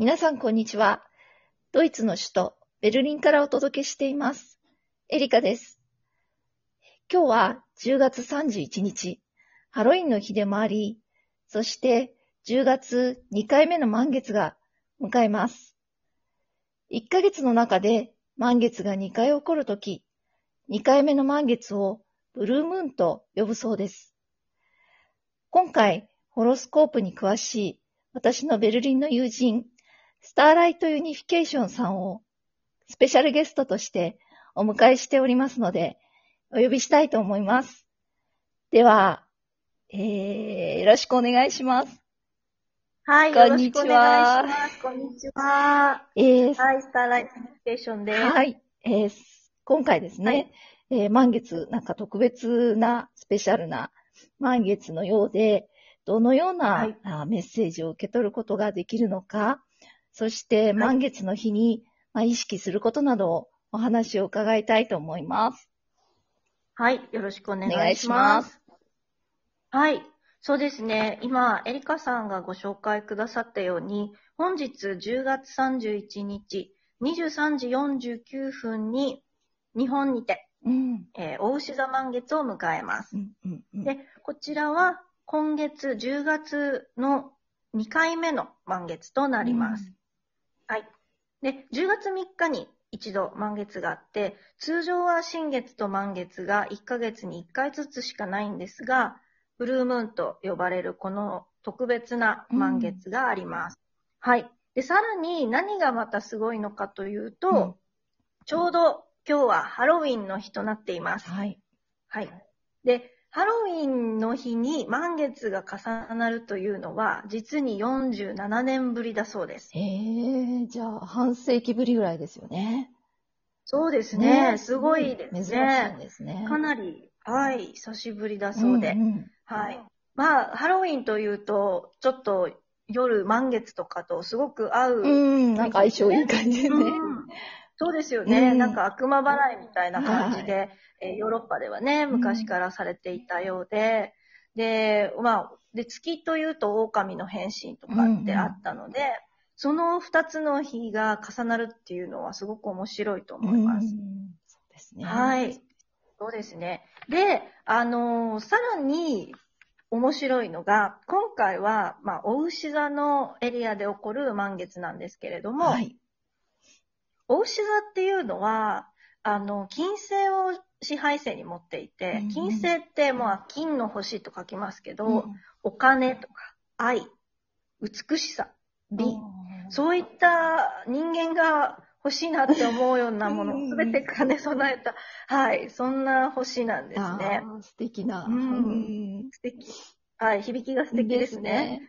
皆さんこんにちは。ドイツの首都ベルリンからお届けしています。エリカです。今日は10月31日、ハロウィンの日でもあり、そして10月2回目の満月が迎えます。1ヶ月の中で満月が2回起こるとき、2回目の満月をブルームーンと呼ぶそうです。今回、ホロスコープに詳しい私のベルリンの友人、スターライトユニフィケーションさんをスペシャルゲストとしてお迎えしておりますので、お呼びしたいと思います。では、えー、よろしくお願いします。はい、こんにちは。こんにちは。えー、はい、スターライトコミュニケーションです。はい、えー、今回ですね、えー満月、なんか特別なスペシャルな満月のようで、どのような、はいあメッセージを受け取ることができるのか、そして満月の日に、まあ、意識することなどをお話を伺いたいと思います。はい、よろしくお願いしま。ますす。はい、そうですね。今、エリカさんがご紹介くださったように、本日10月31日、23時49分に、日本にて、うん。えー、大牛座満月を迎えます。うんうんうんで、こちらは今月10月の2回目の満月となります。はい。で、10月3日に一度満月があって、通常は新月と満月が1ヶ月に1回ずつしかないんですが、ブルームーンと呼ばれるこの特別な満月があります。はい。で、さらに何がまたすごいのかというと、うんちょうど今日はハロウィンの日となっています。はい。はい。で、ハロウィンの日に満月が重なるというのは、実に47年ぶりだそうです。えー、じゃあ、半世紀ぶりぐらいですよね。そうですね。すごいです珍しい。ですね。かなり、はい、久しぶりだそうで。んんはい。まあ、ハロウィンというと、ちょっと夜満月とかとすごく合う。うん、なんか相性いい感じでね。うんそうですよね、うんなんか悪魔払いみたいな感じで、えーヨーロッパではね、昔からされていたようで、で、まあ、で、月というと狼の変身とかってあったので、その二つの日が重なるっていうのはすごく面白いと思います。うんそうですね。はい。そうですね。で、あのーさらに面白いのが、今回は、まあ、お牛座のエリアで起こる満月なんですけれども、はい。お牛座っていうのは、あの、金星を支配星に持っていてうん、金星って、まあ、金の星と書きますけど、うんお金とか、愛、美しさ、美、うんそういった人間が欲しいなって思うようなものうんを全て兼ね備えた、はい、そんな星なんですね。素敵な。素敵。はい、響きが素敵ですね。ね。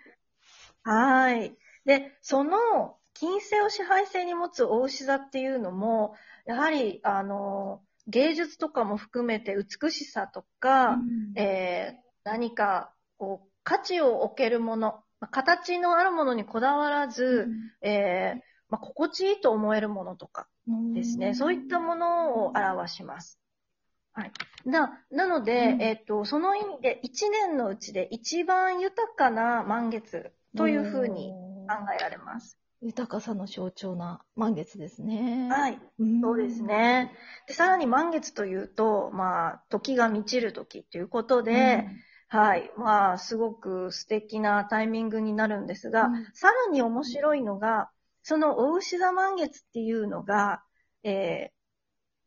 はい。で、その、金星を支配性に持つ大牛座っていうのも、やはり、あの、芸術とかも含めて美しさとか、うんえー何か、こう、価値を置けるもの、まあ形のあるものにこだわらず、えーまあ、心地いいと思えるものとかですね、そういったものを表します。はい。な、なので、うんえっ、と、その意味で、一年のうちで一番豊かな満月というふうに考えられます。豊かさの象徴な満月ですね。はい。うんそうです。ね。で、さらに満月というと、まあ、時が満ちる時ということで、はい。まあ、すごく素敵なタイミングになるんですが、うんさらに面白いのが、その大牛座満月っていうのが、えー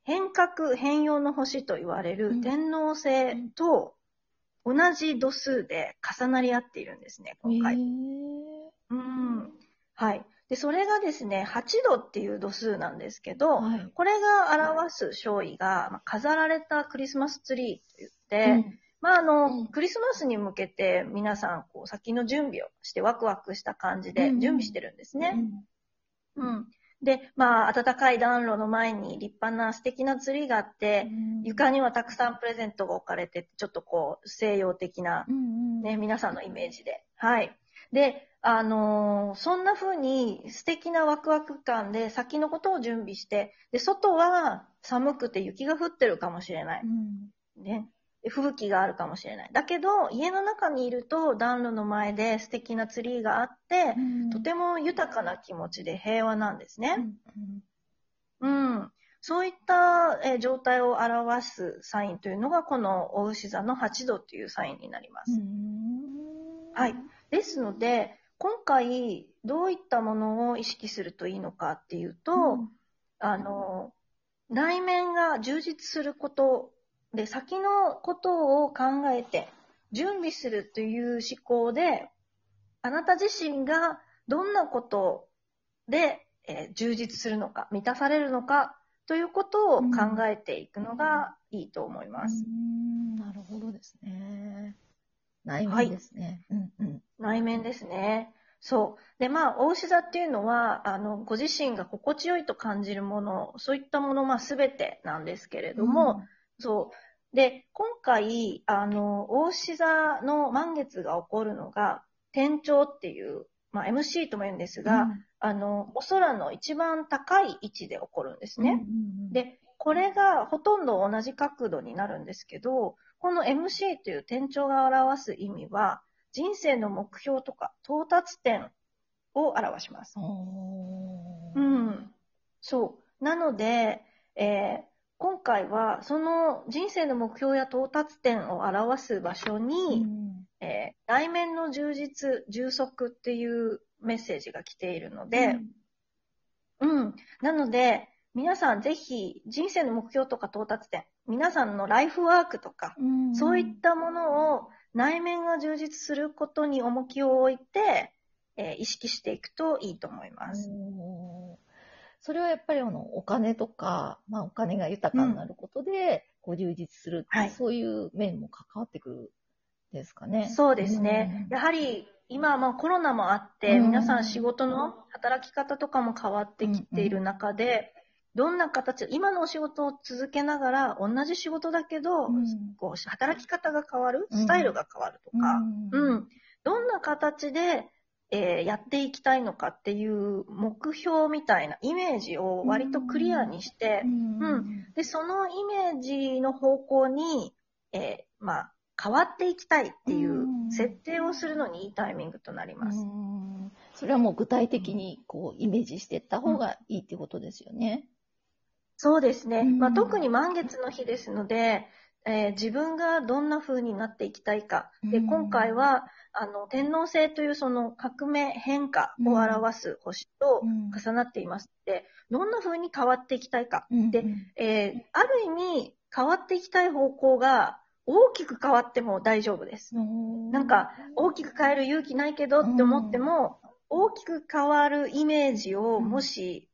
変革、変容の星と言われうんる天王星と同じ度数で重なり合っているんですね、今回。うん。はい。で、それがですね、8度っていう度数なんですけど、はい。これが表す勝意が、まあ飾られたクリスマスツリーと言って、まあ、あの、うんクリスマスに向けて皆さん、こう、先の準備をしてワクワクした感じでうん準備してるんですうんね。うん。で、まあ、暖かい暖炉の前に立派な素敵なツリーがあって、床にはたくさんプレゼントが置かれてて、ちょっとこう、西洋的なうんうんね、皆さんのイメージで。はい。で、あのーそんな風に素敵なワクワク感で先のことを準備して、で、外は寒くて雪が降ってるかもしれない。うんね。吹雪があるかもしれない。だけど、家の中にいると暖炉の前で素敵なツリーがあって、とても豊かな気持ちで平和なんですね。うん。そういった、えー状態を表すサインというのが、このお牛座の8度というサインになります。はい。ですので、今回、どういったものを意識するといいのかっていうと、あの、内面が充実することで、先のことを考えて、準備するという思考で、あなた自身がどんなことで、えー充実するのか、満たされるのか、ということを考えていくのがいいと思います。うんなるほどですね。内面ですね。うんうん。内面ですね。そう。で、まあ、大牛座っていうのは、あの、ご自身が心地よいと感じるもの、そういったもの、まあ、すべてなんですけれども、そう。で、今回、あの、大牛座の満月が起こるのが、天頂っていう、まあ、MC とも言うんですが、あの、お空の一番高い位置で起こるんですね。で、これがほとんど同じ角度になるんですけど、この MC という点頂が表す意味は、人生の目標とか到達点を表します。うん。そう。なので、えー今回はその人生の目標や到達点を表す場所に、えー内面の充実、充足っていうメッセージが来ているので、うん。なので、皆さんぜひ人生の目標とか到達点、皆さんのライフワークとか、うんそういったものを内面が充実することに重きを置いて、えー意識していくといいと思います。それはやっぱりあのお金とか、まあ、お金が豊かになることで、こう充実するはいそういう面も関わってくるんですかね。そうですね。やはり今はまあコロナもあって、うん皆さん仕事の働き方とかも変わってきている中で、どんな形、今のお仕事を続けながら、同じ仕事だけど、うん。こう働き方が変わる、うん。スタイルが変わるとか、うん。うん。どんな形で、えーやっていきたいのかっていう目標みたいなイメージを割とクリアにして、うん。で、そのイメージの方向に、えーまあ、変わっていきたいっていううん。設定をするのにいいタイミングとなります。うん。それはもう具体的にこうイメージしていった方がいいってことですよね。そうですね。うんまあ、特に満月の日ですので、えー自分がどんな風になっていきたいか。で、うん今回は、あの、天王星というその革命変化を表す星とうん重なっていますので、どんな風に変わっていきたいか。うんでえーある意味、変わっていきたい方向が大きく変わっても大丈夫です。なんか、大きく変える勇気ないけどって思っても、大きく変わるイメージをうんもし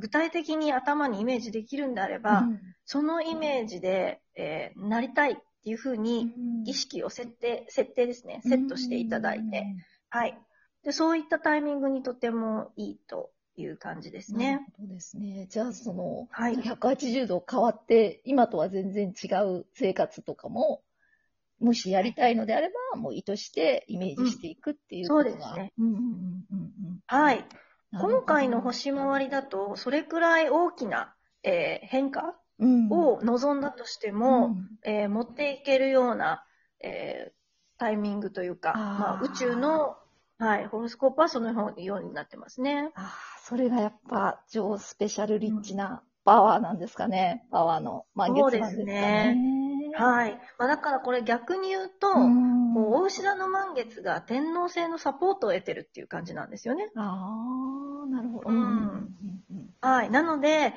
具体的に頭にイメージできるんであれば、そのイメージで、えーなりたいっていうふうに意識を設定、設定ですね、セットしていただいて、はい。で、そういったタイミングにとてもいいという感じですね。ほどですね。じゃあ、その、はい180度変わって、今とは全然違う生活とかも、もしやりたいのであれば、もう意図してイメージしていくっていうことが。そうですねうんうんうんうんうん。はい。今回の星回りだと、それくらい大きな、えー変化うんを望んだとしても、えー持っていけるような、えータイミングというか、あーまあ、宇宙の、はい、ホロスコープはそのようになってますね。ああ、それがやっぱ超スペシャルリッチなパワーなんですかね。パワーの満月なんですかね。はい。まあ、だからこれ逆に言うと、うんこう大牛座の満月が天王星のサポートを得てるっていう感じなんですよね。ああ、なるほど。うんうんはい。なので、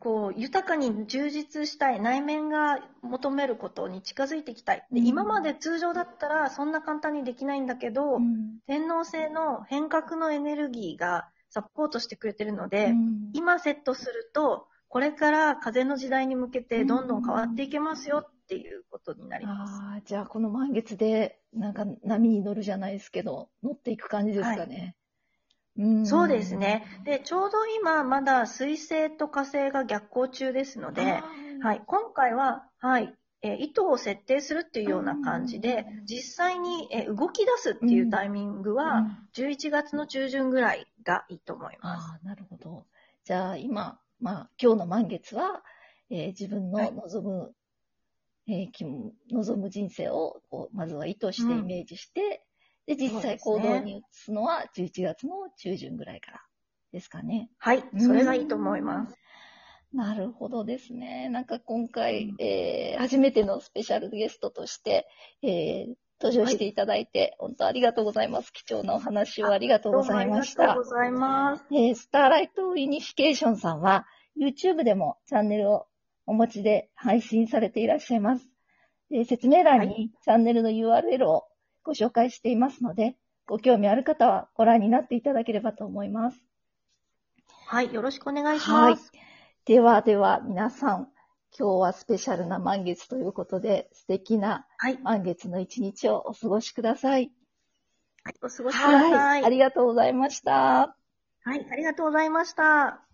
こう、豊かに充実したい、内面が求めることに近づいていきたい。でうん今まで通常だったらそんな簡単にできないんだけど、うん天王星の変革のエネルギーがサポートしてくれてるので、うん今セットすると、これから風の時代に向けてどんどん変わっていけますよっていうことになります。ああ、じゃあこの満月で、なんか波に乗るじゃないですけど、乗っていく感じですかね。うんそうですね。で、ちょうど今まだ水星と火星が逆行中ですので、はい、今回は、はい、えー意図を設定するっていうような感じでうん、実際に、えー動き出すっていうタイミングは、うん11月の中旬ぐらいがいいと思います。ああ、なるほど。じゃあ今、まあ今日の満月は、えー自分のはい望むえーき望む人生をこうまずは意図してイメージして、で、実際そうですね行動に移すのは11月の中旬ぐらいからですかね。はい。それがいいと思います。なるほどですね。なんか今回、うんえー初めてのスペシャルゲストとして、えー登場していただいて、本当ありがとうございます。貴重なお話をありがとうございましたありがとう。ございます。えースターライトユニフィケーションさんは、YouTube でもチャンネルをお持ちで配信されていらっしゃいます。えー説明欄はにチャンネルの URL をご紹介していますので、ご興味ある方はご覧になっていただければと思います。はい。よろしくお願いします。ではでは皆さん、今日はスペシャルな満月ということで、素敵なはい。満月の一日をお過ごしください。はい。お過ごしください。ありがとうございました。はい。ありがとうございました。